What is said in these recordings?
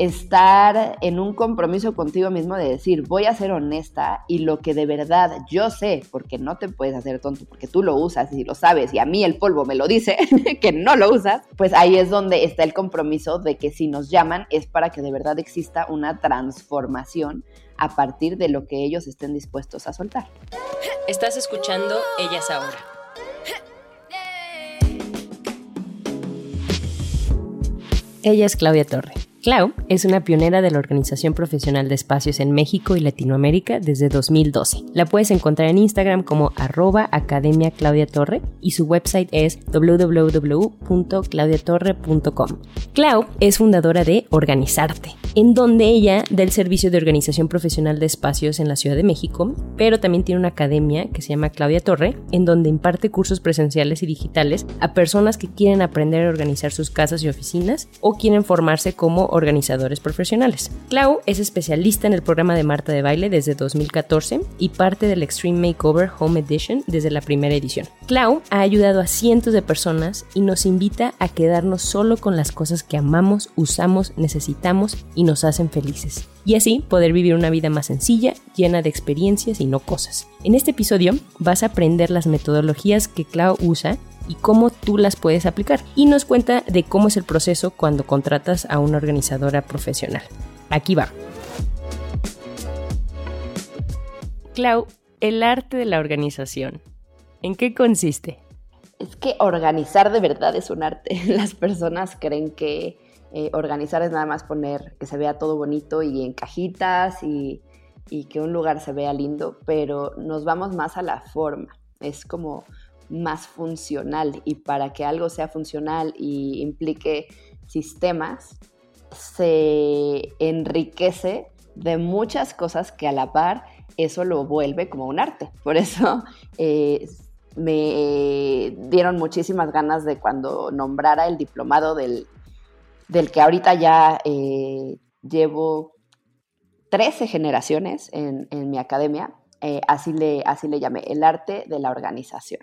Estar en un compromiso contigo mismo de decir, voy a ser honesta y lo que de verdad yo sé, porque no te puedes hacer tonto, porque tú lo usas y lo sabes y a mí el polvo me lo dice que no lo usas, pues ahí es donde está el compromiso de que si nos llaman es para que de verdad exista una transformación a partir de lo que ellos estén dispuestos a soltar. Estás escuchando Ellas Ahora. Ella es Claudia Torre. Clau es una pionera de la Organización Profesional de Espacios en México y Latinoamérica desde 2012. La puedes encontrar en Instagram como arroba Academia Claudia Torre y su website es www.claudiatorre.com. Clau es fundadora de Organizarte, en donde ella da el servicio de organización profesional de espacios en la Ciudad de México, pero también tiene una academia que se llama Claudia Torre, en donde imparte cursos presenciales y digitales a personas que quieren aprender a organizar sus casas y oficinas o quieren formarse como organizadores profesionales. Clau es especialista en el programa de Marta de Baile desde 2014 y parte del Extreme Makeover Home Edition desde la primera edición. Clau ha ayudado a cientos de personas y nos invita a quedarnos solo con las cosas que amamos, usamos, necesitamos y nos hacen felices. Y así poder vivir una vida más sencilla, llena de experiencias y no cosas. En este episodio vas a aprender las metodologías que Clau usa y cómo tú las puedes aplicar. Y nos cuenta de cómo es el proceso cuando contratas a una organizadora profesional. Aquí va. Clau, el arte de la organización. ¿En qué consiste? Es que organizar de verdad es un arte. Las personas creen que eh, organizar es nada más poner que se vea todo bonito y en cajitas y, y que un lugar se vea lindo, pero nos vamos más a la forma. Es como más funcional y para que algo sea funcional y implique sistemas, se enriquece de muchas cosas que a la par eso lo vuelve como un arte. Por eso me dieron muchísimas ganas de cuando nombrara el diplomado del, del que ahorita ya eh, llevo 13 generaciones en, en mi academia, eh, así, le, así le llamé, el arte de la organización.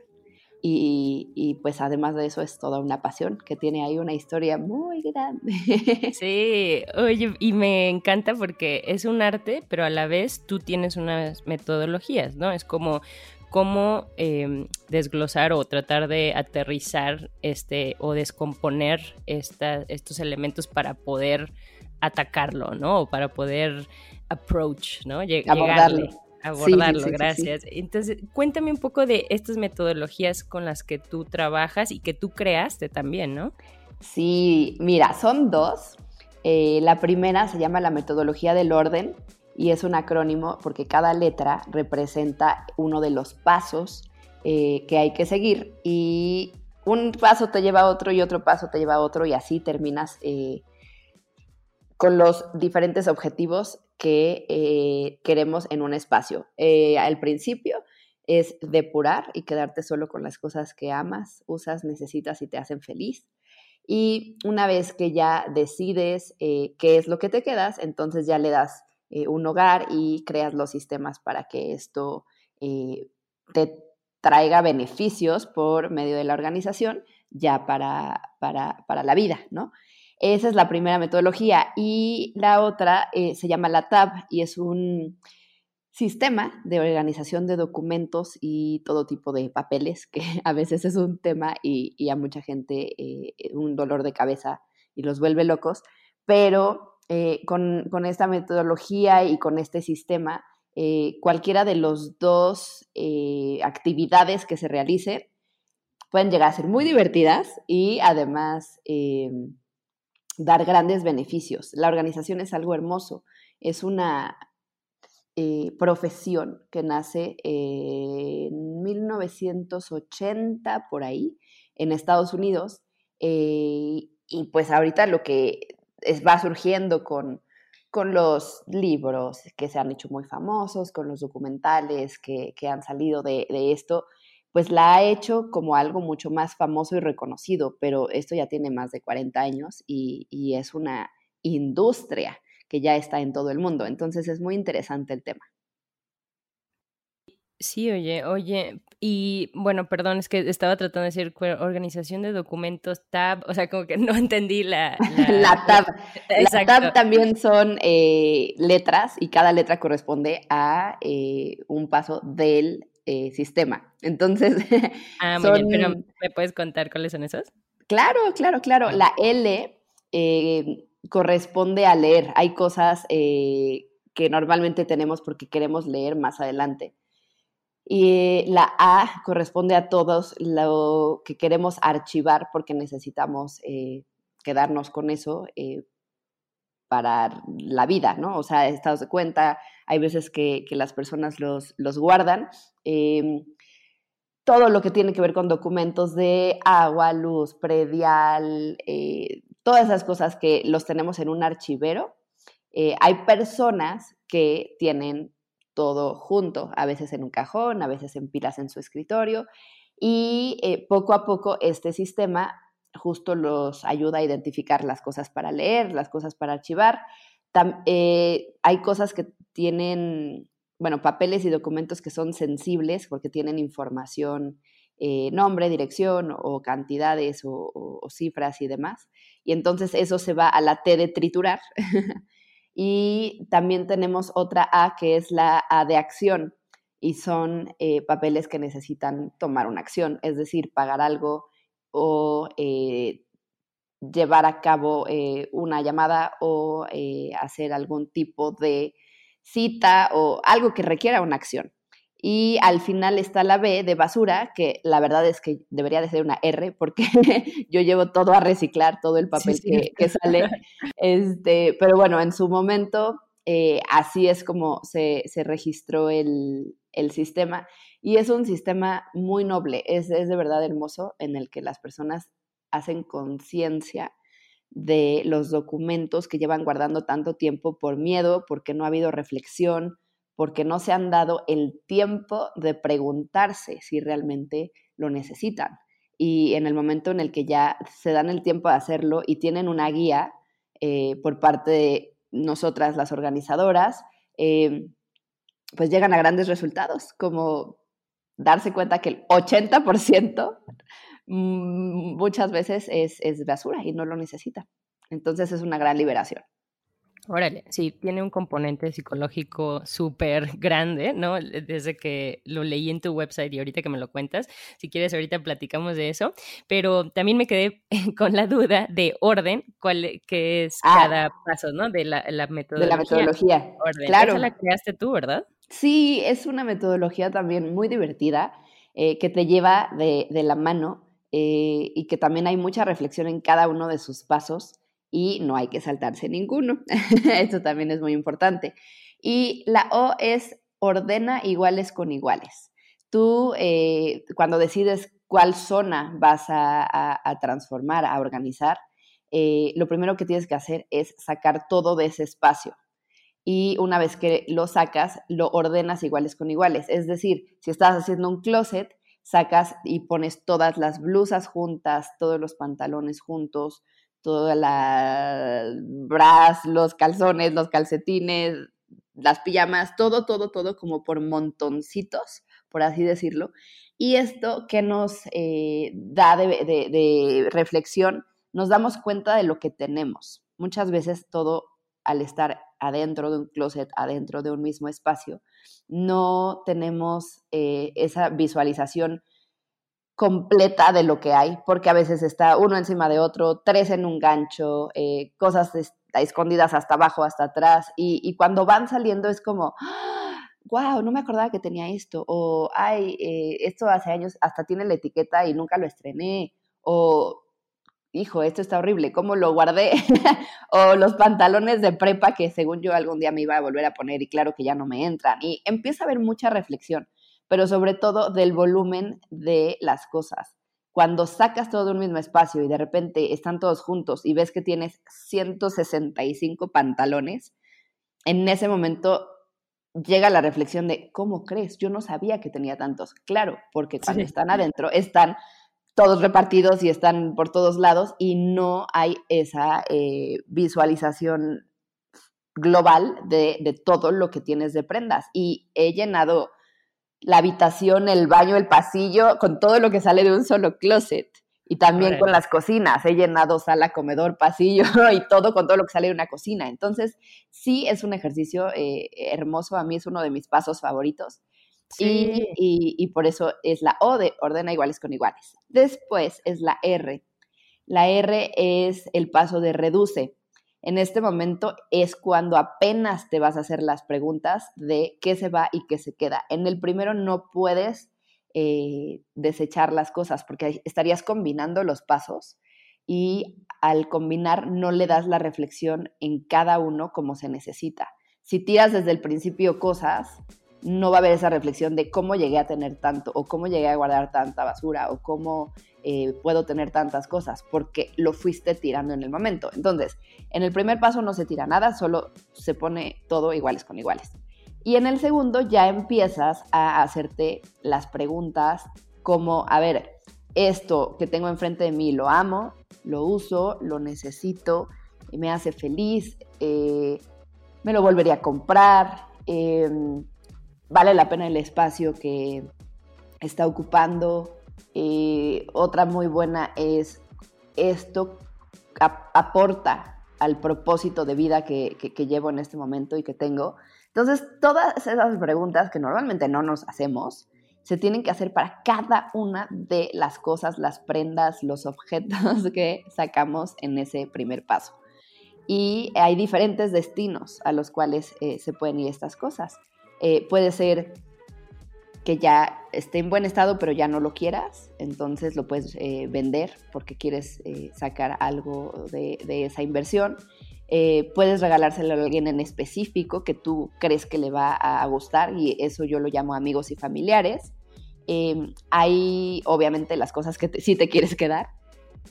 Y, y, pues además de eso es toda una pasión que tiene ahí una historia muy grande. Sí, oye, y me encanta porque es un arte, pero a la vez tú tienes unas metodologías, ¿no? Es como cómo eh, desglosar o tratar de aterrizar este o descomponer esta, estos elementos para poder atacarlo, ¿no? O para poder approach, ¿no? Abordarlo abordarlo, sí, sí, gracias. Sí, Entonces, cuéntame un poco de estas metodologías con las que tú trabajas y que tú creaste también, ¿no? Sí, mira, son dos. Eh, la primera se llama la metodología del orden y es un acrónimo porque cada letra representa uno de los pasos eh, que hay que seguir y un paso te lleva a otro y otro paso te lleva a otro y así terminas eh, con los diferentes objetivos que eh, queremos en un espacio. Eh, al principio es depurar y quedarte solo con las cosas que amas, usas, necesitas y te hacen feliz. Y una vez que ya decides eh, qué es lo que te quedas, entonces ya le das eh, un hogar y creas los sistemas para que esto te traiga beneficios por medio de la organización ya para, para, para la vida, ¿no? Esa es la primera metodología. Y la otra eh, se llama la TAB y es un sistema de organización de documentos y todo tipo de papeles, que a veces es un tema y, a mucha gente eh, un dolor de cabeza y los vuelve locos, pero eh, con, con, esta metodología y con este sistema, cualquiera de los dos actividades que se realice pueden llegar a ser muy divertidas y además dar grandes beneficios. La organización es algo hermoso, es una eh, profesión que nace en 1980 por ahí en Estados Unidos Eh, y pues ahorita lo que va surgiendo con, con los libros que se han hecho muy famosos, con los documentales que, han salido de, esto, pues la ha hecho como algo mucho más famoso y reconocido, pero esto ya tiene más de 40 años y, y es una industria que ya está en todo el mundo. Entonces es muy interesante el tema. Sí, oye, oye, y bueno, perdón, es que estaba tratando de decir organización de documentos, tab, o sea, como que no entendí la... La, tab. La, tab también son eh, letras y cada letra corresponde a eh, un paso del eh, sistema. Entonces... Ah, muy bien, pero ¿me puedes contar cuáles son esos? Claro, claro, claro. La L corresponde a leer. Hay cosas que normalmente tenemos porque queremos leer más adelante. Y la A corresponde a todos lo que queremos archivar porque necesitamos eh, quedarnos con eso eh, para la vida, ¿no? O sea, estados de cuenta, hay veces que, las personas los, guardan. Em, todo lo que tiene que ver con documentos de agua, luz, predial, eh, todas esas cosas que los tenemos en un archivero. hay personas que tienen todo junto, a veces en un cajón, a veces en pilas en su escritorio. Y eh, poco a poco este sistema justo los ayuda a identificar las cosas para leer, las cosas para archivar. Eh, hay cosas que tienen, bueno, papeles y documentos que son sensibles porque tienen información, eh, nombre, dirección o cantidades o, cifras y demás. Y entonces eso se va a la T de triturar Y también tenemos otra A que es la A de acción y son eh, papeles que necesitan tomar una acción, es decir, pagar algo o eh, llevar a cabo eh, una llamada o hacer algún tipo de cita o algo que requiera una acción. Y al final está la B de basura, que la verdad es que debería de ser una R, porque yo llevo todo a reciclar, todo el papel Que, sale. Este, pero bueno, en su momento, eh, así es como se, registró el, sistema. Y es un sistema muy noble, es, es de verdad hermoso, en el que las personas hacen conciencia de los documentos que llevan guardando tanto tiempo por miedo, porque no ha habido reflexión, porque no se han dado el tiempo de preguntarse si realmente lo necesitan. Y en el momento en el que ya se dan el tiempo de hacerlo y tienen una guía eh, por parte de nosotras, las organizadoras, eh, pues llegan a grandes resultados, como darse cuenta que el 80% mm, muchas veces es, es basura y no lo necesita. Entonces es una gran liberación. Órale, sí, tiene un componente psicológico súper grande, ¿no? Desde que lo leí en tu website y ahorita que me lo cuentas, si quieres ahorita platicamos de eso, pero también me quedé con la duda de orden, cuál que es ah. cada paso, ¿no? De la, metodología. De la metodología. Claro. Esa la creaste tú, ¿verdad? Sí, es una metodología también muy divertida eh, que te lleva de, la mano eh, y que también hay mucha reflexión en cada uno de sus pasos y no hay que saltarse ninguno. Esto también es muy importante. Y la O es ordena iguales con iguales. Tú, eh, cuando decides cuál zona vas a, transformar, a organizar, lo primero que tienes que hacer es sacar todo de ese espacio. Y una vez que lo sacas, lo ordenas iguales con iguales. Es decir, si estás haciendo un closet, sacas y pones todas las blusas juntas, todos los pantalones juntos, toda la bras, los calzones, los calcetines, las pijamas, todo, todo, todo como por montoncitos, por así decirlo. Y esto que nos eh, da de, reflexión, nos damos cuenta de lo que tenemos. Muchas veces todo al estar adentro de un closet, adentro de un mismo espacio, no tenemos eh, esa visualización completa de lo que hay, porque a veces está uno encima de otro, tres en un gancho, eh, cosas escondidas hasta abajo, hasta atrás, y, cuando van saliendo es como, wow, no me acordaba que tenía esto, o ay, eh, esto hace años hasta tiene la etiqueta y nunca lo estrené, o hijo, esto está horrible, ¿cómo lo guardé? o los pantalones de prepa que según yo algún día me iba a volver a poner y claro que ya no me entran, y empieza a haber mucha reflexión pero sobre todo del volumen de las cosas. cuando sacas todo de un mismo espacio y de repente están todos juntos y ves que tienes 165 pantalones, en ese momento llega la reflexión de, ¿cómo crees? Yo no sabía que tenía tantos. Claro, porque cuando están adentro están todos repartidos y están por todos lados y no hay esa eh, visualización global de, de, todo lo que tienes de prendas. Y he llenado la habitación, el baño, el pasillo, con todo lo que sale de un solo closet. Y también con las cocinas. He llenado sala, comedor, pasillo y todo con todo lo que sale de una cocina. Entonces, sí es un ejercicio eh, hermoso. A mí es uno de mis pasos favoritos. Y, y, por eso es la O de ordena iguales con iguales. Después es la R. La R es el paso de reduce en este momento es cuando apenas te vas a hacer las preguntas de qué se va y qué se queda. En el primero no puedes eh, desechar las cosas porque estarías combinando los pasos y al combinar no le das la reflexión en cada uno como se necesita. Si tiras desde el principio cosas, no va a haber esa reflexión de cómo llegué a tener tanto o cómo llegué a guardar tanta basura o cómo eh, puedo tener tantas cosas, porque lo fuiste tirando en el momento. Entonces, en el primer paso no se tira nada, solo se pone todo iguales con iguales. Y en el segundo ya empiezas a hacerte las preguntas como, a ver, esto que tengo enfrente de mí lo amo, lo uso, lo necesito, me hace feliz, eh, me lo volvería a comprar, em, vale la pena el espacio que está ocupando, eh, otra muy buena es esto aporta al propósito de vida que, llevo en este momento y que tengo. Entonces, todas esas preguntas que normalmente no nos hacemos, se tienen que hacer para cada una de las cosas, las prendas, los objetos que sacamos en ese primer paso. Y hay diferentes destinos a los cuales eh, se pueden ir estas cosas. Eh, puede ser que ya esté en buen estado pero ya no lo quieras, entonces lo puedes eh, vender porque quieres eh, sacar algo de, esa inversión. Eh, puedes regalárselo a alguien en específico que tú crees que le va a gustar y eso yo lo llamo amigos y familiares. Em, hay obviamente las cosas que sí te quieres quedar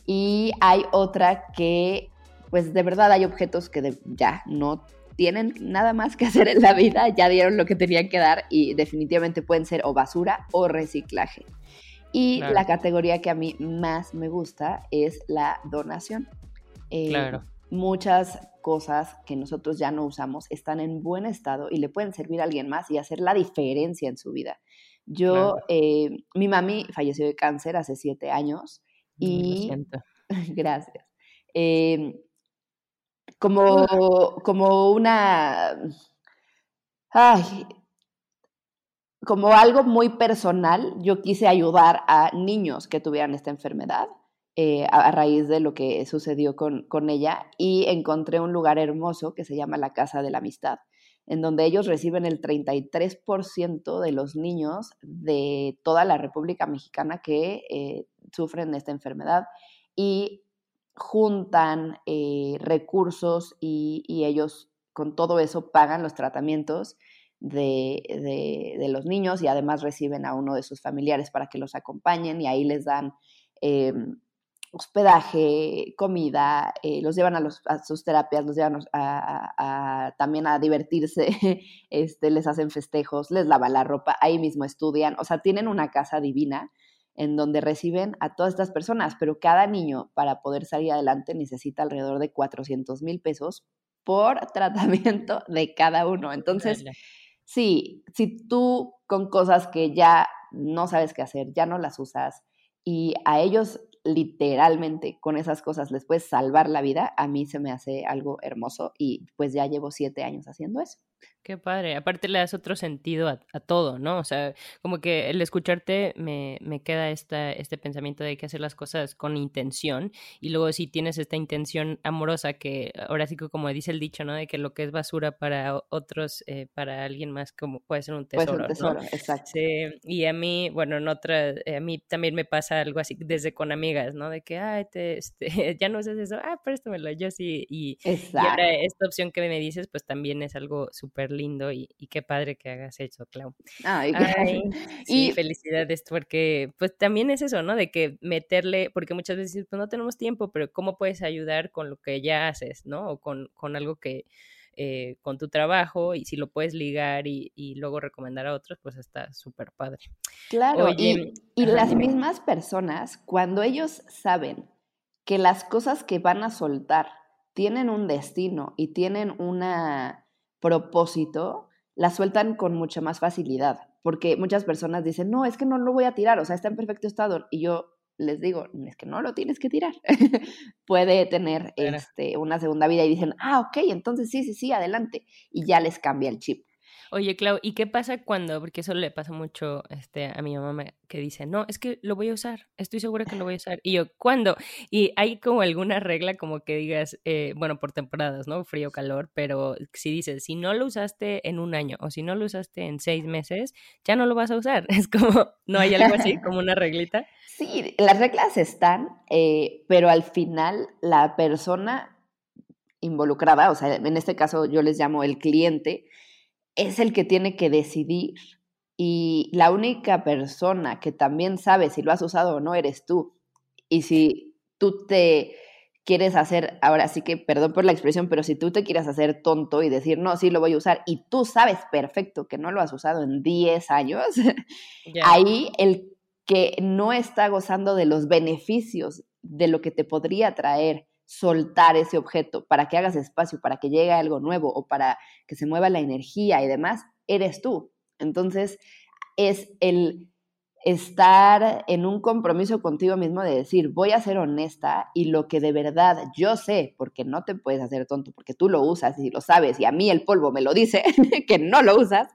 y hay otra que pues de verdad hay objetos que ya no tienen nada más que hacer en la vida, ya dieron lo que tenían que dar y definitivamente pueden ser o basura o reciclaje. Y la categoría que a mí más me gusta es la donación. Eh, claro. Muchas cosas que nosotros ya no usamos están en buen estado y le pueden servir a alguien más y hacer la diferencia en su vida. Yo, eh, mi mami falleció de cáncer hace siete años y... Gracias. Eh, como, como una, ay, como algo muy personal, yo quise ayudar a niños que tuvieran esta enfermedad eh, a, raíz de lo que sucedió con, con, ella y encontré un lugar hermoso que se llama la Casa de la Amistad, en donde ellos reciben el 33% de los niños de toda la República Mexicana que eh, sufren esta enfermedad y juntan eh, recursos y, ellos con todo eso pagan los tratamientos de, los niños y además reciben a uno de sus familiares para que los acompañen y ahí les dan eh, hospedaje, comida, eh, los llevan a, sus terapias, los llevan también a divertirse, este, les hacen festejos, les lavan la ropa, ahí mismo estudian, o sea, tienen una casa divina en donde reciben a todas estas personas, pero cada niño para poder salir adelante necesita alrededor de 400 mil pesos por tratamiento de cada uno. Entonces, sí, si tú con cosas que ya no sabes qué hacer, ya no las usas y a ellos literalmente con esas cosas les puedes salvar la vida, a mí se me hace algo hermoso y pues ya llevo siete años haciendo eso. Qué padre. Aparte le das otro sentido a, todo, ¿no? O sea, como que el escucharte me, me queda esta, este pensamiento de que hacer las cosas con intención y luego si tienes esta intención amorosa que ahora sí que como dice el dicho, ¿no? De que lo que es basura para otros, eh, para alguien más como puede ser un tesoro. Puede ser un tesoro, exacto. Sí, y a mí, bueno, en otra, a mí también me pasa algo así desde con amigas, ¿no? De que, ay, te, este, ya no usas eso, ah, préstamelo, yo sí. Y, y ahora esta opción que me dices, pues también es algo súper lindo y, qué padre que hagas eso, Clau. Ay, y felicidades porque pues también es eso, ¿no? De que meterle, porque muchas veces pues no tenemos tiempo, pero ¿cómo puedes ayudar con lo que ya haces, ¿no? O con, con algo que, eh, con tu trabajo y si lo puedes ligar y, luego recomendar a otros, pues está súper padre. Claro, y, las mismas personas, cuando ellos saben que las cosas que van a soltar tienen un destino y tienen un propósito, las sueltan con mucha más facilidad, porque muchas personas dicen, no, es que no lo voy a tirar, o sea, está en perfecto estado, y yo les digo, es que no lo tienes que tirar. Puede tener este, una segunda vida y dicen, ah, ok, entonces sí, sí, sí, adelante. Y ya les cambia el chip. Oye, Clau, ¿y qué pasa cuando, porque eso le pasa mucho este, a mi mamá que dice, no, es que lo voy a usar, estoy segura que lo voy a usar. Y yo, ¿cuándo? Y hay como alguna regla como que digas, eh, bueno, por temporadas, ¿no? Frío, calor, pero si dices, si no lo usaste en un año o si no lo usaste en seis meses, ya no lo vas a usar. Es como, ¿no hay algo así, como una reglita? Sí, las reglas están, eh, pero al final la persona involucrada, o sea, en este caso yo les llamo el cliente, es el que tiene que decidir y la única persona que también sabe si lo has usado o no eres tú. Y si tú te quieres hacer, ahora sí que, perdón por la expresión, pero si tú te quieres hacer tonto y decir, no, sí lo voy a usar, y tú sabes perfecto que no lo has usado en 10 años, ahí el que no está gozando de los beneficios de lo que te podría traer soltar ese objeto, para que hagas espacio, para que llegue algo nuevo o para que se mueva la energía y demás, eres tú. Entonces, es el estar en un compromiso contigo mismo de decir, voy a ser honesta y lo que de verdad yo sé, porque no te puedes hacer tonto, porque tú lo usas y lo sabes, y a mí el polvo me lo dice, que no lo usas,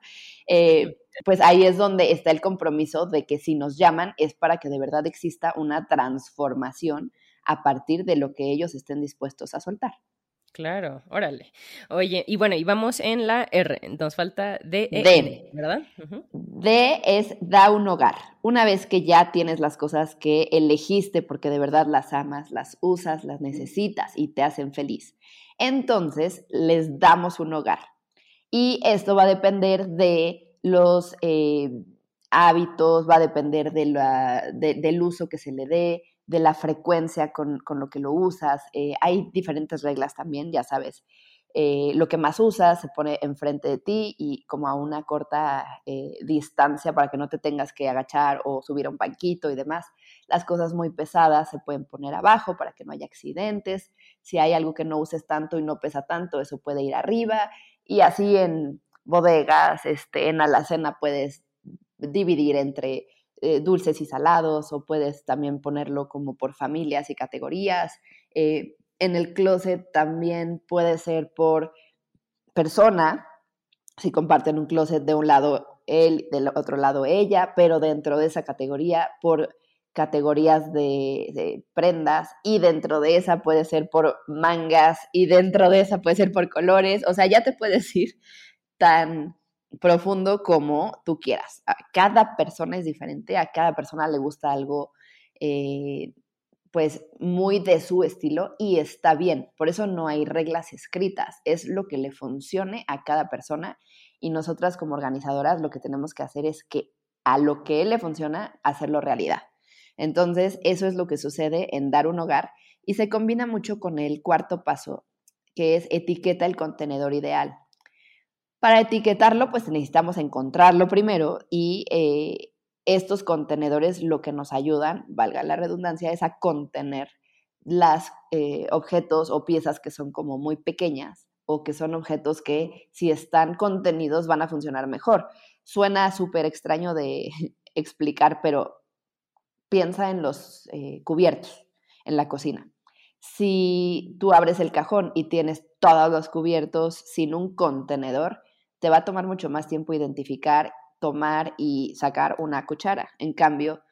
eh, pues ahí es donde está el compromiso de que si nos llaman es para que de verdad exista una transformación a partir de lo que ellos estén dispuestos a soltar. Claro, órale. Oye, y bueno, y vamos en la R, nos falta D, e, D, ¿verdad? D es da un hogar. Una vez que ya tienes las cosas que elegiste porque de verdad las amas, las usas, las necesitas y te hacen feliz, entonces les damos un hogar. Y esto va a depender de los eh, hábitos, va a depender de la, del uso que se le dé, de la frecuencia con, lo que lo usas. Eh, hay diferentes reglas también, ya sabes. Eh, lo que más usas se pone enfrente de ti y como a una corta eh, distancia para que no te tengas que agachar o subir a un banquito y demás. Las cosas muy pesadas se pueden poner abajo para que no haya accidentes. Si hay algo que no uses tanto y no pesa tanto, eso puede ir arriba. Y así en bodegas, este, en alacena puedes dividir entre eh, dulces y salados o puedes también ponerlo como por familias y categorías. Eh, en el closet también puede ser por persona, si comparten un closet de un lado él, del otro lado ella, pero dentro de esa categoría por categorías de, de, prendas y dentro de esa puede ser por mangas y dentro de esa puede ser por colores, o sea, ya te puedes ir tan profundo como tú quieras. Cada persona es diferente, a cada persona le gusta algo eh, pues muy de su estilo y está bien. Por eso no hay reglas escritas, es lo que le funcione a cada persona y nosotras como organizadoras lo que tenemos que hacer es que a lo que le funciona, hacerlo realidad. Entonces, eso es lo que sucede en dar un hogar y se combina mucho con el cuarto paso, que es etiqueta el contenedor ideal. Para etiquetarlo, pues necesitamos encontrarlo primero y eh, estos contenedores lo que nos ayudan, valga la redundancia, es a contener los eh, objetos o piezas que son como muy pequeñas o que son objetos que si están contenidos van a funcionar mejor. Suena súper extraño de explicar, pero piensa en los eh, cubiertos en la cocina. Si tú abres el cajón y tienes todos los cubiertos sin un contenedor, te va a tomar mucho más tiempo identificar, tomar y sacar una cuchara. En cambio,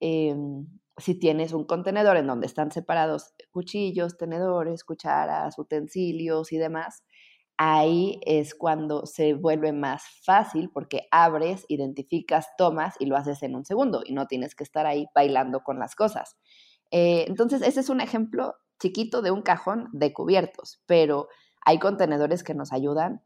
em, si tienes un contenedor en donde están separados cuchillos, tenedores, cucharas, utensilios y demás, ahí es cuando se vuelve más fácil porque abres, identificas, tomas y lo haces en un segundo y no tienes que estar ahí bailando con las cosas. Eh, entonces, ese es un ejemplo chiquito de un cajón de cubiertos, pero hay contenedores que nos ayudan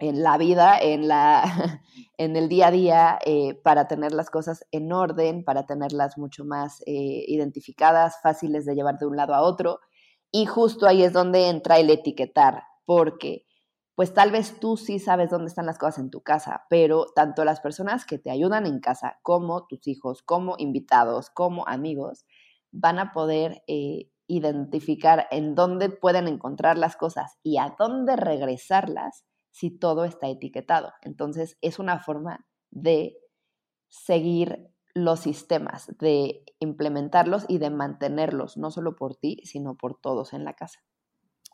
en la vida, en, la, en el día a día, eh, para tener las cosas en orden, para tenerlas mucho más eh, identificadas, fáciles de llevar de un lado a otro. Y justo ahí es donde entra el etiquetar, porque pues tal vez tú sí sabes dónde están las cosas en tu casa, pero tanto las personas que te ayudan en casa como tus hijos, como invitados, como amigos, van a poder eh, identificar en dónde pueden encontrar las cosas y a dónde regresarlas si todo está etiquetado. Entonces es una forma de seguir los sistemas, de implementarlos y de mantenerlos, no solo por ti, sino por todos en la casa.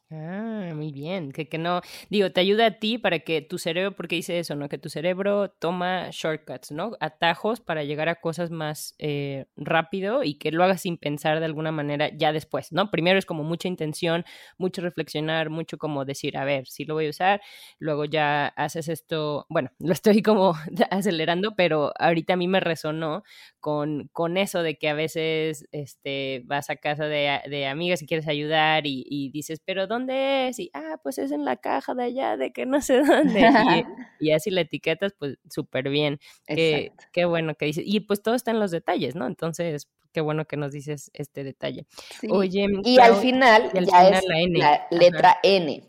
Ah, muy bien. Que, que no, digo, te ayuda a ti para que tu cerebro, porque dice eso, ¿no? Que tu cerebro toma shortcuts, ¿no? Atajos para llegar a cosas más eh, rápido y que lo hagas sin pensar de alguna manera ya después, ¿no? Primero es como mucha intención, mucho reflexionar, mucho como decir, a ver, si lo voy a usar, luego ya haces esto, bueno, lo estoy como acelerando, pero ahorita a mí me resonó con, con eso de que a veces este, vas a casa de, de amigas y quieres ayudar y, y dices, pero ¿dónde ¿dónde es? Y, ah, pues es en la caja de allá, de que no sé dónde. Y, así la etiquetas, pues súper bien. Qué, qué, bueno que dices. Y pues todo está en los detalles, ¿no? Entonces, qué bueno que nos dices este detalle. Oye, y al final ya es la, N. la letra N.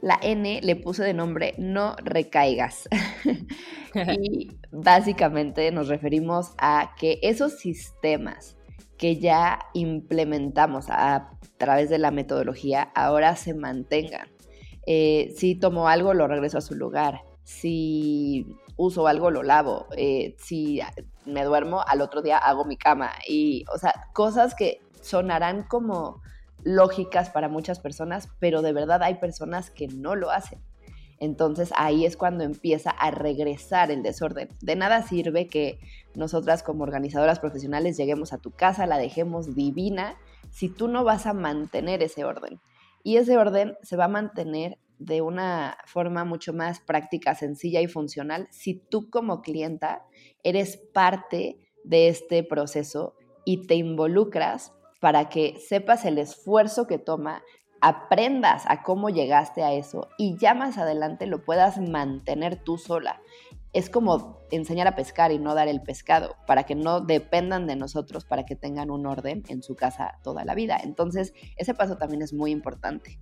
La N le puse de nombre no recaigas. y básicamente nos referimos a que esos sistemas que ya implementamos a través de la metodología ahora se mantengan. Eh, si tomo algo, lo regreso a su lugar. Si uso algo, lo lavo. Eh, si me duermo, al otro día hago mi cama. Y, o sea, cosas que sonarán como lógicas para muchas personas, pero de verdad hay personas que no lo hacen. Entonces ahí es cuando empieza a regresar el desorden. De nada sirve que nosotras como organizadoras profesionales lleguemos a tu casa, la dejemos divina, si tú no vas a mantener ese orden. Y ese orden se va a mantener de una forma mucho más práctica, sencilla y funcional si tú como clienta eres parte de este proceso y te involucras para que sepas el esfuerzo que toma, aprendas a cómo llegaste a eso y ya más adelante lo puedas mantener tú sola. Es como enseñar a pescar y no dar el pescado, para que no dependan de nosotros, para que tengan un orden en su casa toda la vida. Entonces, ese paso también es muy importante.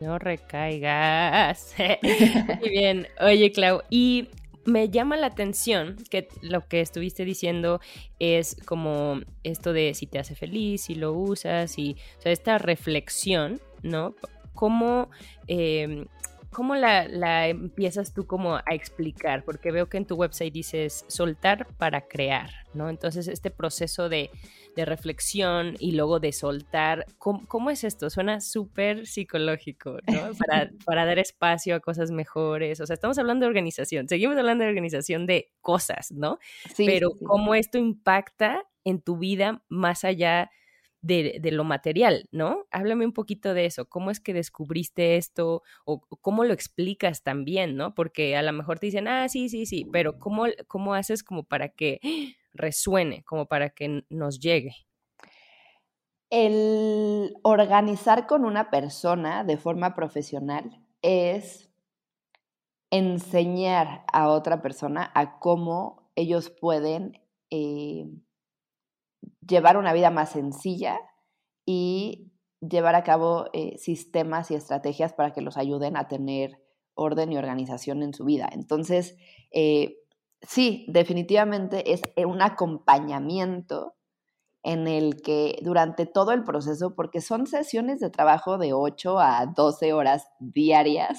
No recaigas. muy bien. Oye, Clau, y me llama la atención que lo que estuviste diciendo es como esto de si te hace feliz, si lo usas, y o sea, esta reflexión, ¿no? ¿Cómo, em, cómo la, la, empiezas tú como a explicar? Porque veo que en tu website dices soltar para crear, ¿no? Entonces, este proceso de de reflexión y luego de soltar. ¿Cómo, es esto? Suena súper psicológico, ¿no? Para, para, dar espacio a cosas mejores. O sea, estamos hablando de organización, seguimos hablando de organización de cosas, ¿no? Sí, Pero cómo esto impacta en tu vida más allá de, de, lo material, ¿no? Háblame un poquito de eso. ¿Cómo es que descubriste esto? O cómo lo explicas también, ¿no? Porque a lo mejor te dicen, ah, sí, sí, sí, pero ¿cómo, cómo haces como para que resuene, como para que nos llegue? El organizar con una persona de forma profesional es enseñar a otra persona a cómo ellos pueden eh, llevar una vida más sencilla y llevar a cabo eh, sistemas y estrategias para que los ayuden a tener orden y organización en su vida. Entonces, eh, sí, definitivamente es un acompañamiento en el que durante todo el proceso, porque son sesiones de trabajo de 8 a 12 horas diarias.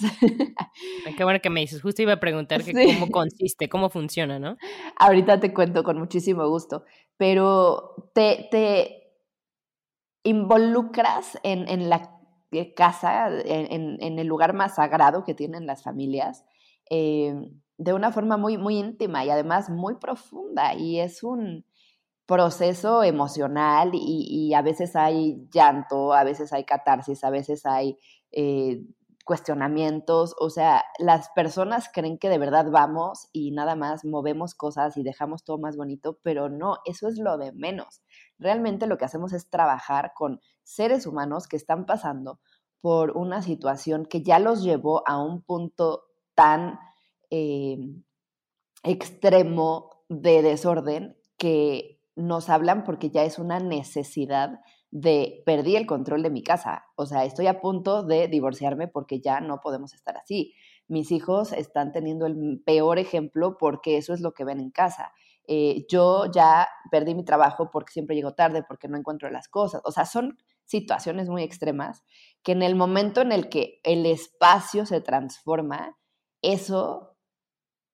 qué bueno que me dices, justo iba a preguntar cómo consiste, cómo funciona, ¿no? Ahorita te cuento con muchísimo gusto, pero te, involucras en, la casa, en, el lugar más sagrado que tienen las familias. Eh, de una forma muy, muy íntima y además muy profunda. Y es un proceso emocional y, a veces hay llanto, a veces hay catarsis, a veces hay eh, cuestionamientos. O sea, las personas creen que de verdad vamos y nada más movemos cosas y dejamos todo más bonito, pero no, eso es lo de menos. Realmente lo que hacemos es trabajar con seres humanos que están pasando por una situación que ya los llevó a un punto tan eh, extremo de desorden que nos hablan porque ya es una necesidad de perdí el control de mi casa. O sea, estoy a punto de divorciarme porque ya no podemos estar así. Mis hijos están teniendo el peor ejemplo porque eso es lo que ven en casa. Eh, yo ya perdí mi trabajo porque siempre llego tarde, porque no encuentro las cosas. O sea, son situaciones muy extremas que en el momento en el que el espacio se transforma, eso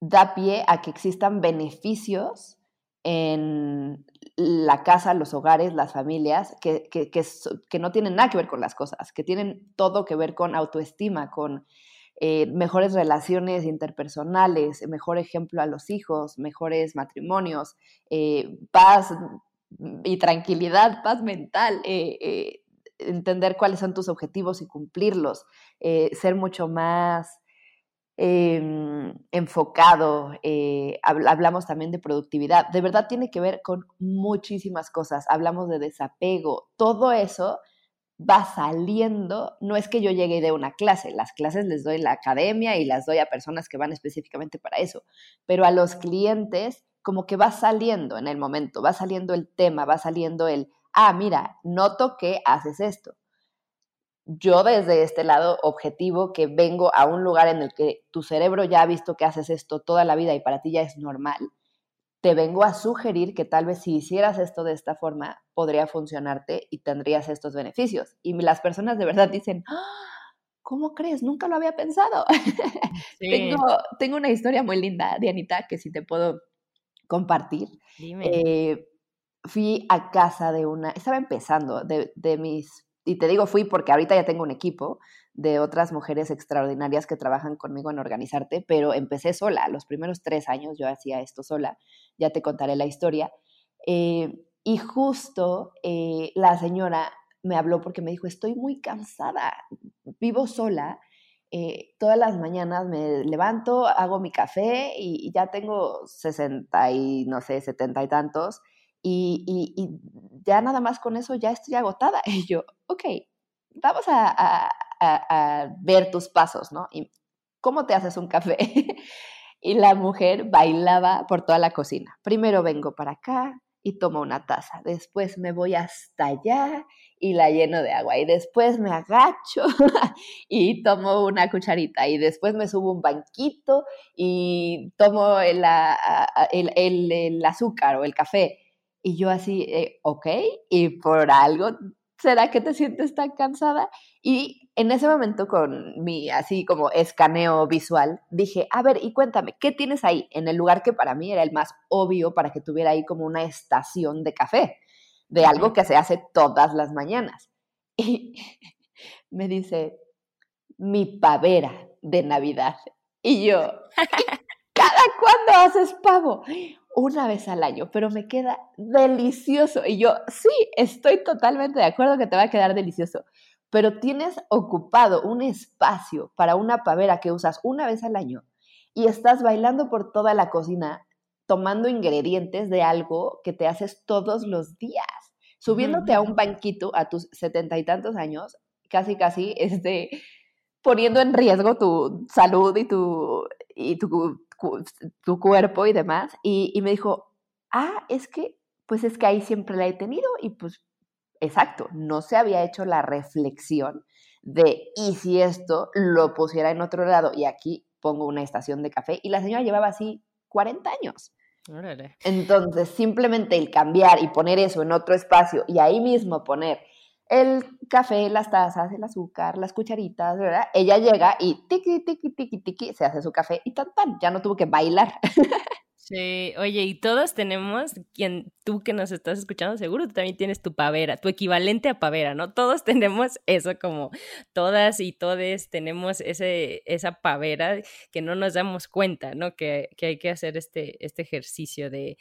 da pie a que existan beneficios en la casa, los hogares, las familias, que, que, no tienen nada que ver con las cosas, que tienen todo que ver con autoestima, con eh, mejores relaciones interpersonales, mejor ejemplo a los hijos, mejores matrimonios, eh, paz y tranquilidad, paz mental, eh, entender cuáles son tus objetivos y cumplirlos, ser mucho más Em, enfocado, eh, hablamos también de productividad, de verdad tiene que ver con muchísimas cosas, hablamos de desapego, todo eso va saliendo, no es que yo llegue de una clase, las clases les doy la academia y las doy a personas que van específicamente para eso, pero a los clientes como que va saliendo en el momento, va saliendo el tema, va saliendo el, ah, mira, noto que haces esto yo desde este lado objetivo que vengo a un lugar en el que tu cerebro ya ha visto que haces esto toda la vida y para ti ya es normal, te vengo a sugerir que tal vez si hicieras esto de esta forma podría funcionarte y tendrías estos beneficios. Y las personas de verdad dicen, ¡Ah! ¿cómo crees? Nunca lo había pensado. tengo, tengo, una historia muy linda, Dianita, que si te puedo compartir. Eh, fui a casa de una, estaba empezando, de, de mis y te digo fui porque ahorita ya tengo un equipo de otras mujeres extraordinarias que trabajan conmigo en organizarte, pero empecé sola. Los primeros tres años yo hacía esto sola, ya te contaré la historia. Eh, y justo eh, la señora me habló porque me dijo, estoy muy cansada, vivo sola, eh, todas las mañanas me levanto, hago mi café y, ya tengo 60 y no sé, 70 y tantos y, ya nada más con eso ya estoy agotada. Y yo, ok, vamos a, ver tus pasos, ¿no? Y cómo te haces un café. y la mujer bailaba por toda la cocina. Primero vengo para acá y tomo una taza, después me voy hasta allá y la lleno de agua y después me agacho y tomo una cucharita y después me subo un banquito y tomo el, el azúcar o el café y yo así, eh, ok, y por algo, ¿será que te sientes tan cansada? Y en ese momento con mi así como escaneo visual, dije, a ver, y cuéntame, ¿qué tienes ahí? En el lugar que para mí era el más obvio para que tuviera ahí como una estación de café, de algo que se hace todas las mañanas. Y me dice, mi pavera de Navidad. Y yo, ¿cada cuándo haces pavo? Una vez al año, pero me queda delicioso. Y yo, sí, estoy totalmente de acuerdo que te va a quedar delicioso, pero tienes ocupado un espacio para una pavera que usas una vez al año y estás bailando por toda la cocina tomando ingredientes de algo que te haces todos los días, subiéndote a un banquito a tus setenta y tantos años, casi casi este, poniendo en riesgo tu salud y tu, y tu tu cuerpo y demás. Y, me dijo, ah, es que, pues es que ahí siempre la he tenido y pues, exacto, no se había hecho la reflexión de, y si esto lo pusiera en otro lado y aquí pongo una estación de café y la señora llevaba así 40 años. Entonces, simplemente el cambiar y poner eso en otro espacio y ahí mismo poner el café, las tazas, el azúcar, las cucharitas, ¿verdad? Ella llega y tiki, tiki, tiki, tiki, se hace su café y tan, tan, ya no tuvo que bailar. Sí, oye, y todos tenemos, quien tú que nos estás escuchando, seguro tú también tienes tu pavera, tu equivalente a pavera, ¿no? Todos tenemos eso como todas y todes tenemos ese, esa pavera que no nos damos cuenta, ¿no? Que, que hay que hacer este, este ejercicio de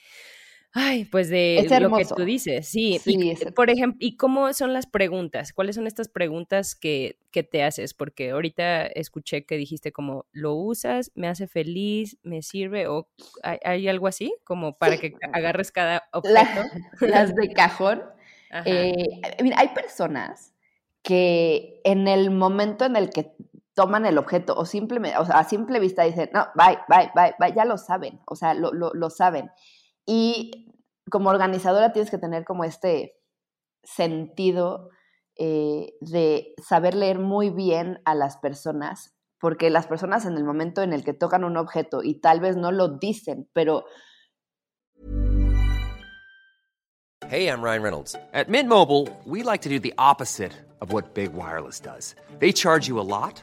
Ay, pues de lo que tú dices, sí. y, por ejemplo, ¿y cómo son las preguntas? ¿Cuáles son estas preguntas que, que, te haces? Porque ahorita escuché que dijiste como, ¿lo usas? ¿Me hace feliz? ¿Me sirve? ¿O hay, algo así? Como para que agarres cada objeto. las de cajón. Eh, mira, hay personas que en el momento en el que toman el objeto o simplemente, o sea, a simple vista dicen, no, bye, bye, bye, bye, ya lo saben, o sea, lo, lo, lo saben. Y como organizadora tienes que tener como este sentido eh, de saber leer muy bien a las personas, porque las personas en el momento en el que tocan un objeto y tal vez no lo dicen, pero... Hey, I'm Ryan Reynolds. At Mint Mobile, we like to do the opposite of what Big Wireless does. They charge you a lot.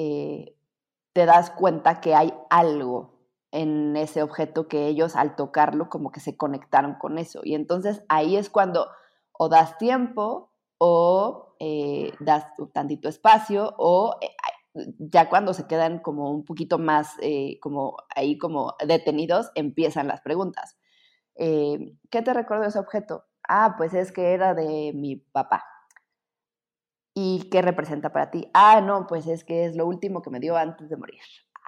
Eh, te das cuenta que hay algo en ese objeto que ellos al tocarlo como que se conectaron con eso. Y entonces ahí es cuando o das tiempo o eh, das tantito espacio o eh, ya cuando se quedan como un poquito más como ahí como detenidos empiezan las preguntas. ¿Qué te recuerdo de ese objeto? Ah, pues es que era de mi papá. ¿Y qué representa para ti? Ah, no, pues es que es lo último que me dio antes de morir.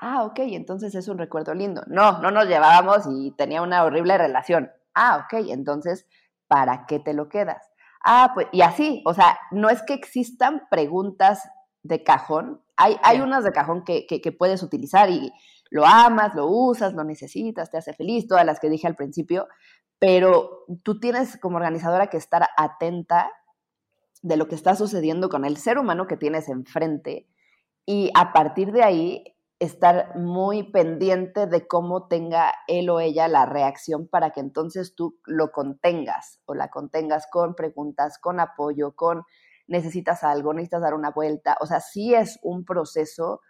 Ah, ok, entonces es un recuerdo lindo. No, no nos llevábamos y tenía una horrible relación. Ah, ok, entonces, ¿para qué te lo quedas? Ah, pues, y así, o sea, no es que existan preguntas de cajón. Hay, hay unas de cajón que, que, puedes utilizar y lo amas, lo usas, lo necesitas, te hace feliz, todas las que dije al principio, pero tú tienes como organizadora que estar atenta de lo que está sucediendo con el ser humano que tienes enfrente y a partir de ahí estar muy pendiente de cómo tenga él o ella la reacción para que entonces tú lo contengas o la contengas con preguntas, con apoyo, con necesitas algo, necesitas dar una vuelta. O sea, sí es un proceso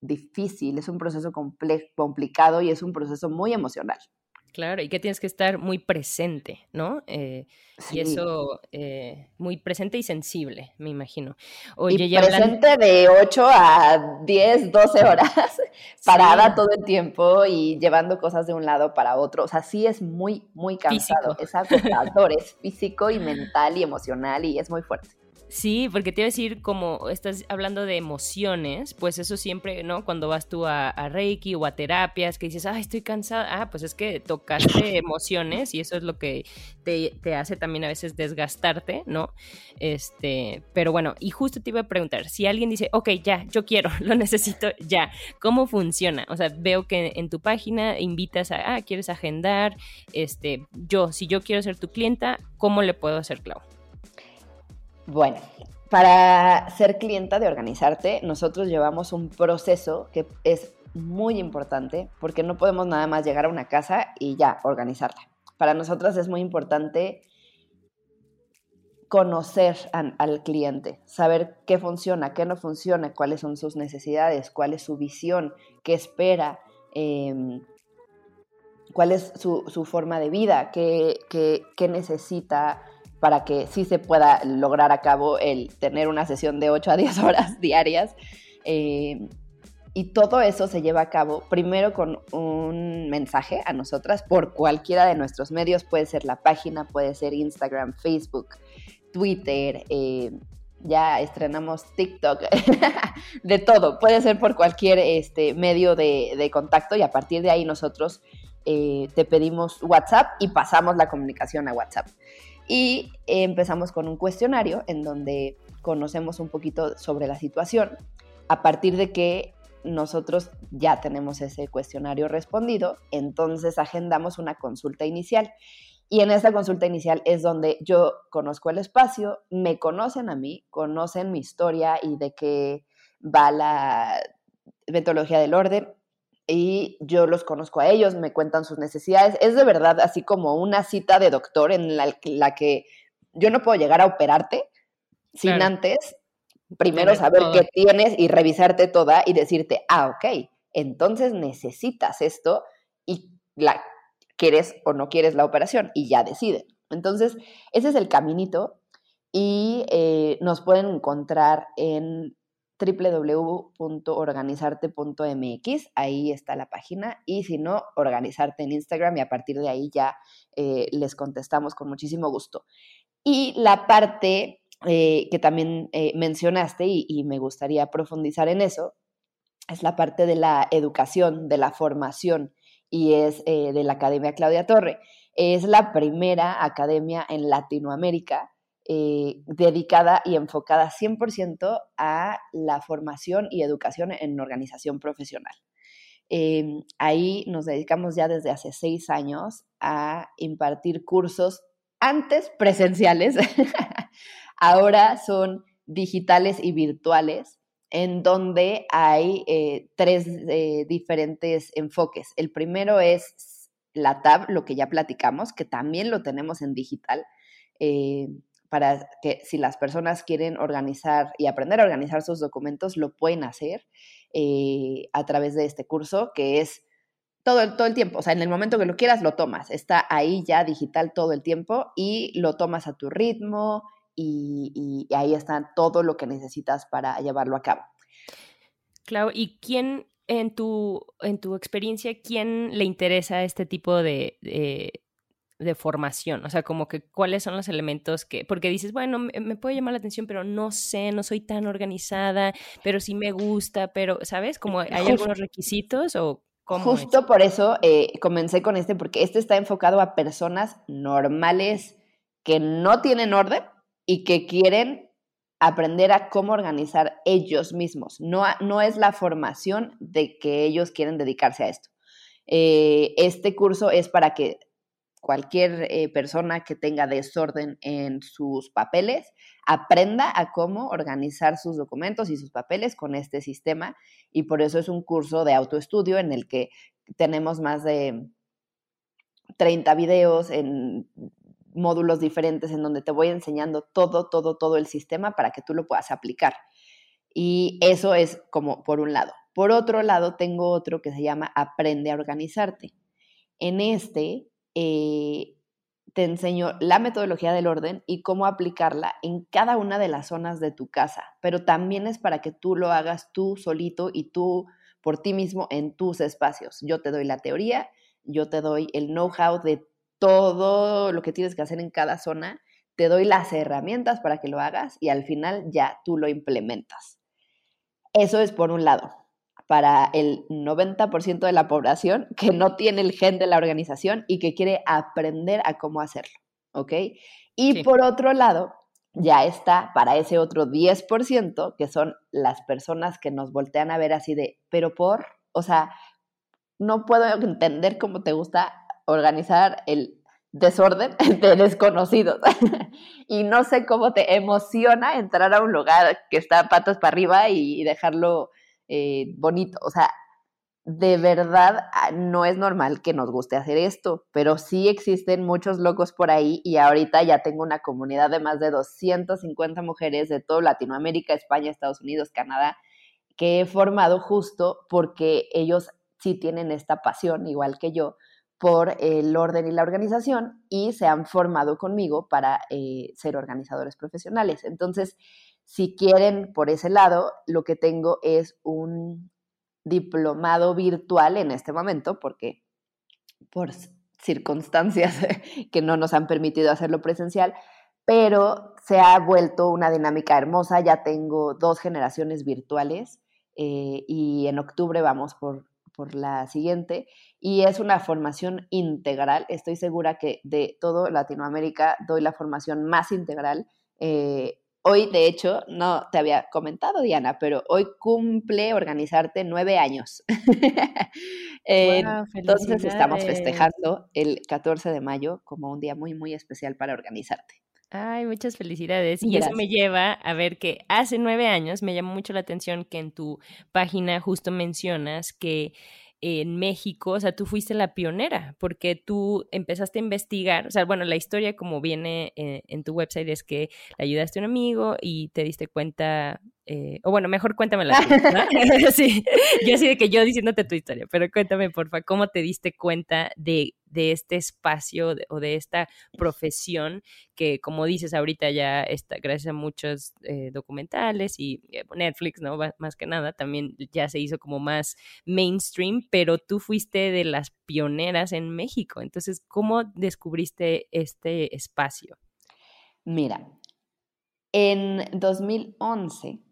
difícil, es un proceso complicado y es un proceso muy emocional. Claro, y que tienes que estar muy presente, ¿no? Eh, y eso, eh, muy presente y sensible, me imagino. Oye, y presente de 8 a 10, 12 horas, parada todo el tiempo y llevando cosas de un lado para otro. O sea, sí es muy, muy cansado. Es agotador, es físico y mental y emocional y es muy fuerte. Sí, porque te iba a decir, como estás hablando de emociones, pues eso siempre, ¿no? Cuando vas tú a, Reiki o a terapias, que dices, ah, estoy cansada, ah, pues es que tocaste emociones y eso es lo que te, te, hace también a veces desgastarte, ¿no? Este, pero bueno, y justo te iba a preguntar, si alguien dice, ok, ya, yo quiero, lo necesito ya, ¿cómo funciona? O sea, veo que en tu página invitas a, ah, quieres agendar, este, yo, si yo quiero ser tu clienta, ¿cómo le puedo hacer, Clau? Bueno, para ser clienta de Organizarte, nosotros llevamos un proceso que es muy importante porque no podemos nada más llegar a una casa y ya organizarla. Para nosotros es muy importante conocer al cliente, saber qué funciona, qué no funciona, cuáles son sus necesidades, cuál es su visión, qué espera, em, cuál es su, forma de vida, qué necesita para que sí se pueda lograr a cabo el tener una sesión de 8 a 10 horas diarias. Eh, y todo eso se lleva a cabo primero con un mensaje a nosotras por cualquiera de nuestros medios, puede ser la página, puede ser Instagram, Facebook, Twitter, eh, ya estrenamos TikTok, de todo, puede ser por cualquier este, medio de, contacto y a partir de ahí nosotros eh, te pedimos WhatsApp y pasamos la comunicación a WhatsApp. Y empezamos con un cuestionario en donde conocemos un poquito sobre la situación, a partir de que nosotros ya tenemos ese cuestionario respondido, entonces agendamos una consulta inicial. Y en esta consulta inicial es donde yo conozco el espacio, me conocen a mí, conocen mi historia y de qué va la metodología del orden, y yo los conozco a ellos, me cuentan sus necesidades. Es de verdad así como una cita de doctor en la, que yo no puedo llegar a operarte sin antes primero saber qué tienes y revisarte toda y decirte, ah, ok, entonces necesitas esto y la quieres o no quieres la operación y ya deciden. Entonces, ese es el caminito y eh, nos pueden encontrar en www.organizarte.mx, ahí está la página, y si no, organizarte en Instagram y a partir de ahí ya eh, les contestamos con muchísimo gusto. Y la parte eh, que también eh, mencionaste y, me gustaría profundizar en eso, es la parte de la educación, de la formación, y es de la Academia Claudia Torre. Es la primera academia en Latinoamérica eh, dedicada y enfocada 100% a la formación y educación en organización profesional. Em, ahí nos dedicamos ya desde hace seis años a impartir cursos antes presenciales, ahora son digitales y virtuales, en donde hay eh, tres eh, diferentes enfoques. El primero es la TAB, lo que ya platicamos, que también lo tenemos en digital para que si las personas quieren organizar y aprender a organizar sus documentos, lo pueden hacer eh, a través de este curso que es todo el, todo el tiempo. O sea, en el momento que lo quieras, lo tomas. Está ahí ya digital todo el tiempo y lo tomas a tu ritmo y, ahí está todo lo que necesitas para llevarlo a cabo. Clau, ¿y quién en tu, en tu experiencia, quién le interesa este tipo de formación, o sea, como que cuáles son los elementos que, porque dices, bueno, me, puede llamar la atención, pero no sé, no soy tan organizada, pero sí me gusta, pero, ¿sabes? Como hay algunos requisitos o cómo. Justo por eso eh, comencé con este, porque este está enfocado a personas normales que no tienen orden y que quieren aprender a cómo organizar ellos mismos. No, no es la formación de que ellos quieren dedicarse a esto. Eh, este curso es para que cualquier eh, persona que tenga desorden en sus papeles aprenda a cómo organizar sus documentos y sus papeles con este sistema y por eso es un curso de autoestudio en el que tenemos más de 30 videos en módulos diferentes en donde te voy enseñando todo, todo, todo el sistema para que tú lo puedas aplicar. Y eso es como por un lado. Por otro lado, tengo otro que se llama Aprende a organizarte. En este eh, te enseño la metodología del orden y cómo aplicarla en cada una de las zonas de tu casa, pero también es para que tú lo hagas tú solito y tú por ti mismo en tus espacios. Yo te doy la teoría, yo te doy el know-how de todo lo que tienes que hacer en cada zona, te doy las herramientas para que lo hagas y al final ya tú lo implementas. Eso es por un lado para el 90% de la población que no tiene el gen de la organización y que quiere aprender a cómo hacerlo, ¿ok? Y por otro lado, ya está para ese otro 10%, que son las personas que nos voltean a ver así de, pero por, o sea, no puedo entender cómo te gusta organizar el desorden de desconocidos. y no sé cómo te emociona entrar a un lugar que está patas para arriba y dejarlo eh, bonito. O sea, de verdad ah, no es normal que nos guste hacer esto, pero sí existen muchos locos por ahí y ahorita ya tengo una comunidad de más de 250 mujeres de toda Latinoamérica, España, Estados Unidos, Canadá, que he formado justo porque ellos sí tienen esta pasión, igual que yo, por el orden y la organización y se han formado conmigo para eh, ser organizadores profesionales. Entonces, si quieren por ese lado, lo que tengo es un diplomado virtual en este momento, porque por circunstancias que no nos han permitido hacerlo presencial, pero se ha vuelto una dinámica hermosa. Ya tengo dos generaciones virtuales eh, y en octubre vamos por, por la siguiente. Y es una formación integral. Estoy segura que de todo Latinoamérica doy la formación más integral. Eh, Hoy, de hecho, no te había comentado, Diana, pero hoy cumple organizarte nueve años. entonces estamos festejando el 14 de mayo como un día muy, muy especial para organizarte. Ay, muchas felicidades. Y eso me lleva a ver que hace nueve años me llamó mucho la atención que en tu página justo mencionas que en México, o sea, tú fuiste la pionera, porque tú empezaste a investigar, o sea, bueno, la historia como viene eh, en, tu website es que le ayudaste a un amigo y te diste cuenta eh, o bueno, mejor cuéntamela tú, ¿no? sí, yo así de que yo diciéndote tu historia, pero cuéntame, porfa, ¿cómo te diste cuenta de, de este espacio o de esta profesión que, como dices ahorita, ya está, gracias a muchos eh, documentales y eh, Netflix, ¿no? Más que nada, también ya se hizo como más mainstream, pero tú fuiste de las pioneras en México. Entonces, ¿cómo descubriste este espacio? Mira, en 2011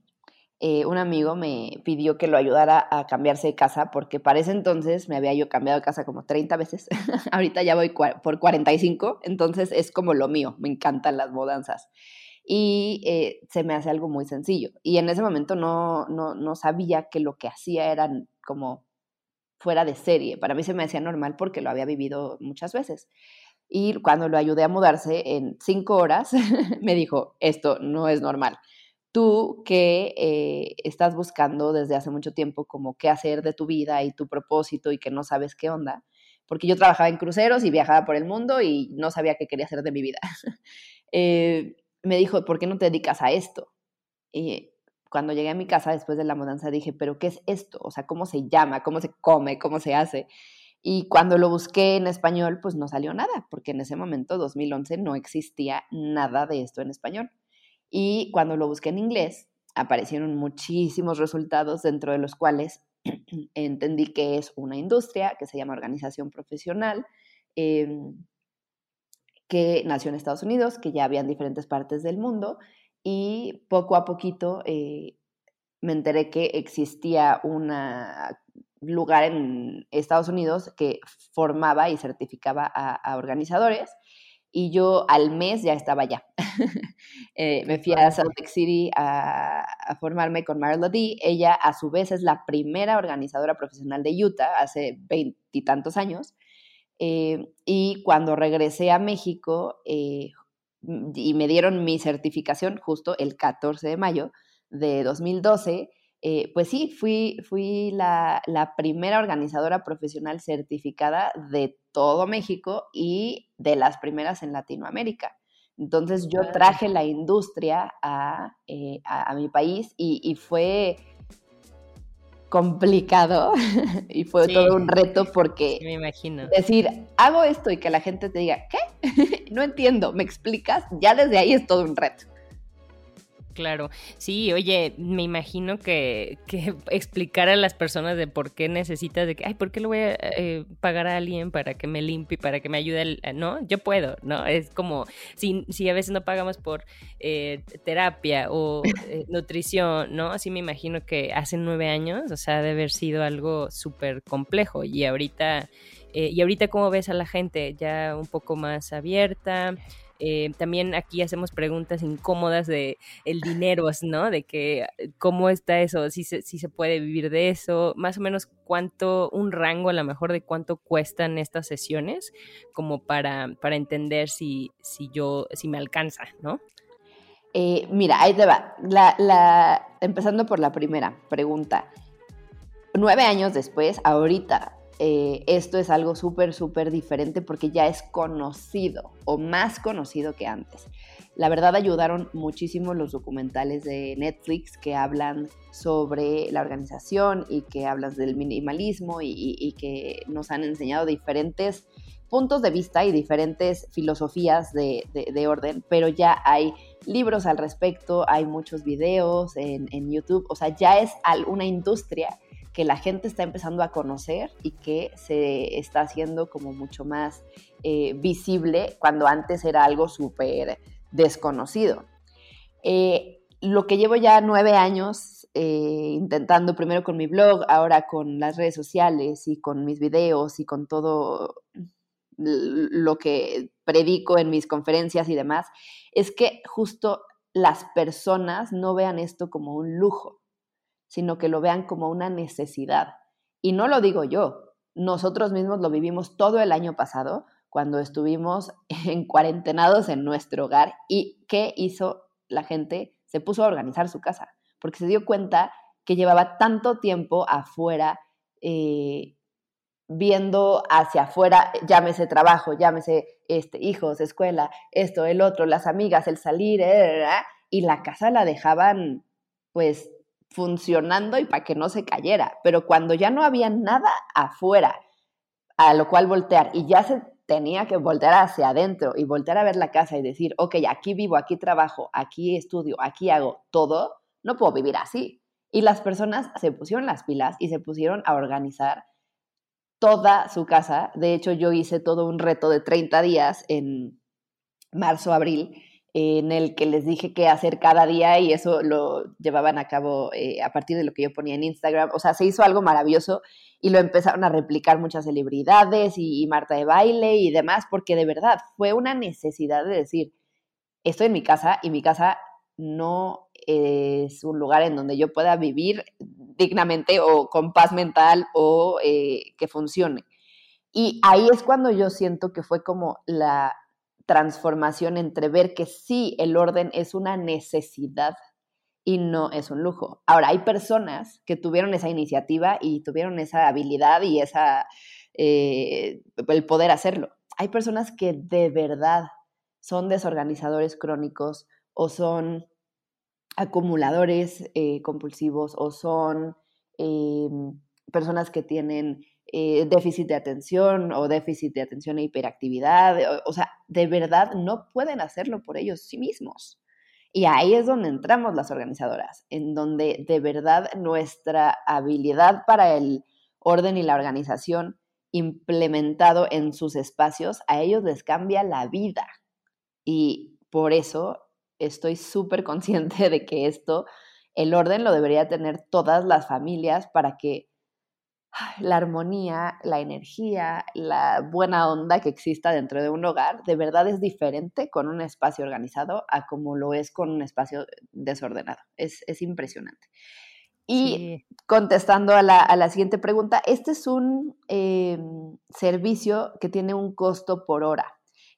eh, un amigo me pidió que lo ayudara a cambiarse de casa porque para ese entonces me había yo cambiado de casa como 30 veces. Ahorita ya voy por 45, entonces es como lo mío, me encantan las mudanzas. Y eh, se me hace algo muy sencillo. Y en ese momento no, no, no sabía que lo que hacía era como fuera de serie. Para mí se me hacía normal porque lo había vivido muchas veces. Y cuando lo ayudé a mudarse en cinco horas, me dijo, esto no es normal tú que eh, estás buscando desde hace mucho tiempo como qué hacer de tu vida y tu propósito y que no sabes qué onda, porque yo trabajaba en cruceros y viajaba por el mundo y no sabía qué quería hacer de mi vida. Eh, me dijo, ¿por qué no te dedicas a esto? Y cuando llegué a mi casa después de la mudanza dije, ¿pero qué es esto? O sea, ¿cómo se llama? ¿Cómo se come? ¿Cómo se hace? Y cuando lo busqué en español, pues no salió nada, porque en ese momento, 2011, no existía nada de esto en español. Y cuando lo busqué en inglés, aparecieron muchísimos resultados, dentro de los cuales entendí que es una industria que se llama organización profesional, em, que nació en Estados Unidos, que ya había en diferentes partes del mundo, y poco a poquito eh, me enteré que existía un lugar en Estados Unidos que formaba y certificaba a organizadores y yo al mes ya estaba allá. Eh, me fui a Salt Lake City a, formarme con Marla D. Ella a su vez es la primera organizadora profesional de Utah hace veintitantos años. Eh, y cuando regresé a México eh, y me dieron mi certificación justo el 14 de mayo de 2012, eh, pues sí, fui, fui la, primera organizadora profesional certificada de todo México y de las primeras en Latinoamérica. Entonces yo traje la industria a, eh, mi país y, fue complicado y fue todo un reto porque me imagino. decir, hago esto y que la gente te diga, ¿qué? no entiendo, ¿me explicas? Ya desde ahí es todo un reto. Claro, sí, oye, me imagino que, que, explicar a las personas de por qué necesitas, de que, ay, ¿por qué le voy a eh, pagar a alguien para que me limpie, para que me ayude? no, yo puedo, ¿no? Es como, si, si a veces no pagamos por eh, terapia o eh, nutrición, ¿no? Así me imagino que hace nueve años, o sea, debe haber sido algo súper complejo y ahorita... y ahorita, ¿cómo ves a la gente? Ya un poco más abierta, eh, también aquí hacemos preguntas incómodas de el dinero, ¿no? De que eh, cómo está eso, si se, si se puede vivir de eso, más o menos cuánto, un rango a lo mejor de cuánto cuestan estas sesiones, como para, para entender si, si yo, si me alcanza, ¿no? Eh, mira, ahí te va. La, empezando por la primera pregunta. Nueve años después, ahorita, eh, esto es algo súper, súper diferente porque ya es conocido o más conocido que antes. La verdad ayudaron muchísimo los documentales de Netflix que hablan sobre la organización y que hablan del minimalismo y, que nos han enseñado diferentes puntos de vista y diferentes filosofías de, orden, pero ya hay libros al respecto, hay muchos videos en, en YouTube, o sea, ya es una industria que la gente está empezando a conocer y que se está haciendo como mucho más eh, visible cuando antes era algo súper desconocido. Eh, lo que llevo ya nueve años eh, intentando, primero con mi blog, ahora con las redes sociales y con mis videos y con todo lo que predico en mis conferencias y demás, es que justo las personas no vean esto como un lujo, sino que lo vean como una necesidad. Y no lo digo yo, nosotros mismos lo vivimos todo el año pasado cuando estuvimos en cuarentenados en nuestro hogar y ¿qué hizo la gente? Se puso a organizar su casa, porque se dio cuenta que llevaba tanto tiempo afuera, eh, viendo hacia afuera, llámese trabajo, llámese este, hijos, escuela, esto, el otro, las amigas, el salir, eh, y la casa la dejaban pues funcionando y para que no se cayera. Pero cuando ya no había nada afuera, a lo cual voltear y ya se tenía que voltear hacia adentro y voltear a ver la casa y decir, ok, aquí vivo, aquí trabajo, aquí estudio, aquí hago todo, no puedo vivir así. Y las personas se pusieron las pilas y se pusieron a organizar toda su casa. De hecho, yo hice todo un reto de 30 días en marzo, abril, en el que les dije qué hacer cada día y eso lo llevaban a cabo eh, a partir de lo que yo ponía en Instagram. O sea, se hizo algo maravilloso y lo empezaron a replicar muchas celebridades y, Marta de baile y demás, porque de verdad fue una necesidad de decir, estoy en mi casa y mi casa no es un lugar en donde yo pueda vivir dignamente o con paz mental o eh, que funcione. Y ahí es cuando yo siento que fue como la transformación entre ver que sí, el orden es una necesidad y no es un lujo. Ahora, hay personas que tuvieron esa iniciativa y tuvieron esa habilidad y esa, eh, el poder hacerlo. Hay personas que de verdad son desorganizadores crónicos o son acumuladores eh, compulsivos o son em, personas que tienen eh, déficit de atención o déficit de atención e hiperactividad. O, sea, de verdad no pueden hacerlo por ellos sí mismos. Y ahí es donde entramos las organizadoras, en donde de verdad nuestra habilidad para el orden y la organización implementado en sus espacios, a ellos les cambia la vida. Y por eso estoy súper consciente de que esto, el orden lo debería tener todas las familias para que la armonía, la energía, la buena onda que exista dentro de un hogar, de verdad es diferente con un espacio organizado a como lo es con un espacio desordenado. Es, impresionante. Y contestando a la, siguiente pregunta, este es un em, servicio que tiene un costo por hora.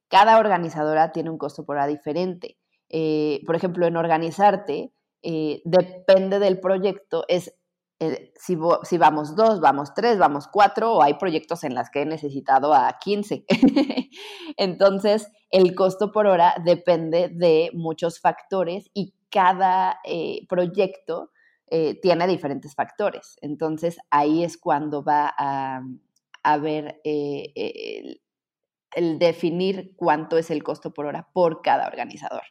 Cada organizadora tiene un costo por hora diferente. Eh, por ejemplo, en organizarte, eh, depende del proyecto, es eh, si, vamos dos, vamos tres, vamos cuatro, o hay proyectos en las que he necesitado a 15. Entonces, el costo por hora depende de muchos factores y cada eh, proyecto eh, tiene diferentes factores. Entonces, ahí es cuando va a, el, el definir cuánto es el costo por hora por cada organizador.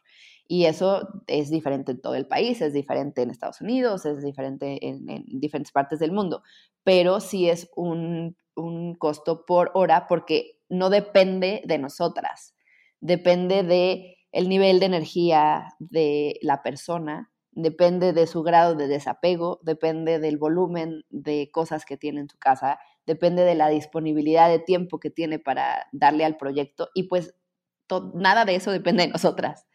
Y eso es diferente en todo el país, es diferente en Estados Unidos, es diferente en, diferentes partes del mundo, pero sí es un, costo por hora porque no depende de nosotras, depende de el nivel de energía de la persona, depende de su grado de desapego, depende del volumen de cosas que tiene en su casa, depende de la disponibilidad de tiempo que tiene para darle al proyecto y pues nada de eso depende de nosotras.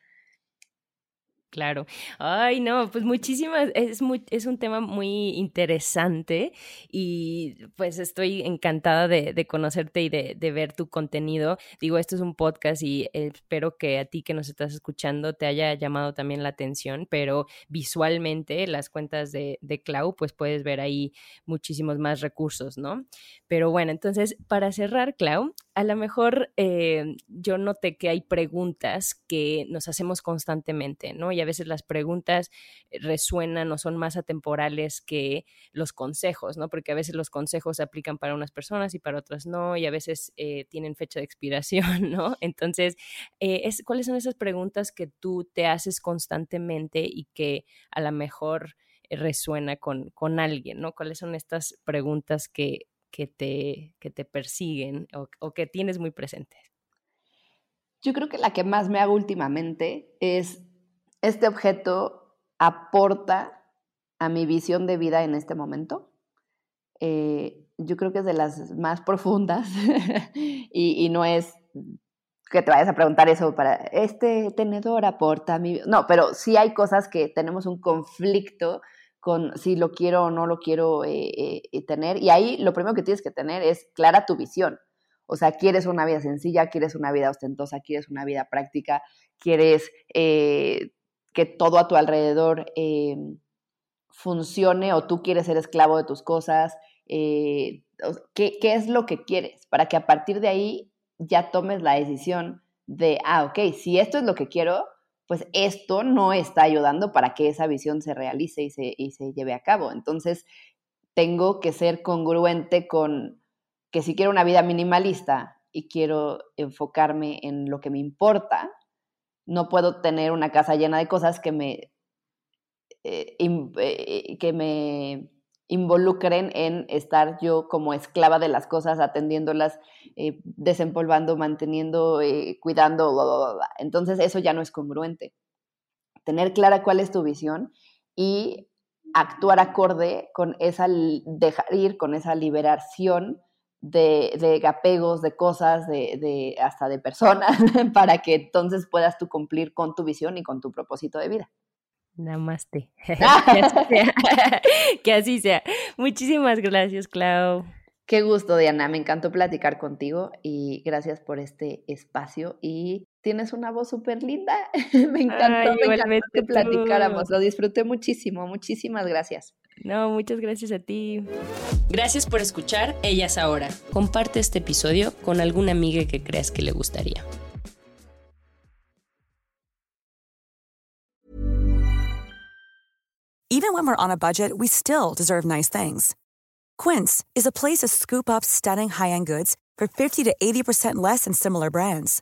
Claro. Ay, no, pues muchísimas, es, muy, es un tema muy interesante y pues estoy encantada de, conocerte y de, ver tu contenido. Digo, esto es un podcast y espero que a ti que nos estás escuchando te haya llamado también la atención, pero visualmente las cuentas de, de Clau, pues puedes ver ahí muchísimos más recursos, ¿no? Pero bueno, entonces, para cerrar, Clau, a lo mejor eh, yo noté que hay preguntas que nos hacemos constantemente, ¿no? A veces las preguntas resuenan o son más atemporales que los consejos, ¿no? Porque a veces los consejos se aplican para unas personas y para otras no, y a veces eh, tienen fecha de expiración, ¿no? Entonces, eh, es, ¿cuáles son esas preguntas que tú te haces constantemente y que a lo mejor resuena con, con alguien, ¿no? ¿Cuáles son estas preguntas que que te, que te persiguen o, que tienes muy presentes? Yo creo que la que más me hago últimamente es, ¿este objeto aporta a mi visión de vida en este momento? Eh, yo creo que es de las más profundas y, no es que te vayas a preguntar eso para, este tenedor aporta a mi... No, pero sí hay cosas que tenemos un conflicto con si lo quiero o no lo quiero eh, eh, eh, tener. Y ahí lo primero que tienes que tener es clara tu visión. O sea, quieres una vida sencilla, quieres una vida ostentosa, quieres una vida práctica, quieres que todo a tu alrededor funcione o tú quieres ser esclavo de tus cosas. ¿qué, ¿Qué es lo que quieres? Para que a partir de ahí ya tomes la decisión de, ah, ok, si esto es lo que quiero, pues esto no está ayudando para que esa visión se realice y se, y se lleve a cabo. Entonces, tengo que ser congruente con que si quiero una vida minimalista y quiero enfocarme en lo que me importa, no puedo tener una casa llena de cosas que me, eh, eh, que me involucren en estar yo como esclava de las cosas, atendiéndolas, eh, desempolvando, manteniendo, cuidando, bla, bla, bla. Entonces eso ya no es congruente. Tener clara cuál es tu visión y actuar acorde con esa, dejar ir, con esa liberación de, de apegos, de cosas, de, de, hasta de personas, para que entonces puedas tú cumplir con tu visión y con tu propósito de vida. Namaste. que, así sea. que así sea. Muchísimas gracias, Clau. Qué gusto, Diana. Me encantó platicar contigo y gracias por este espacio. Y tienes una voz súper linda. me encantó, me encantó que platicáramos. Lo disfruté muchísimo. Muchísimas gracias. No, muchas gracias a ti. Gracias por escuchar Ellas Ahora. Comparte este episodio con alguna amiga que creas que le gustaría. Even when we're on a budget, we still deserve nice things. Quince is a place to scoop up stunning high-end goods for 50 to 80% less than similar brands.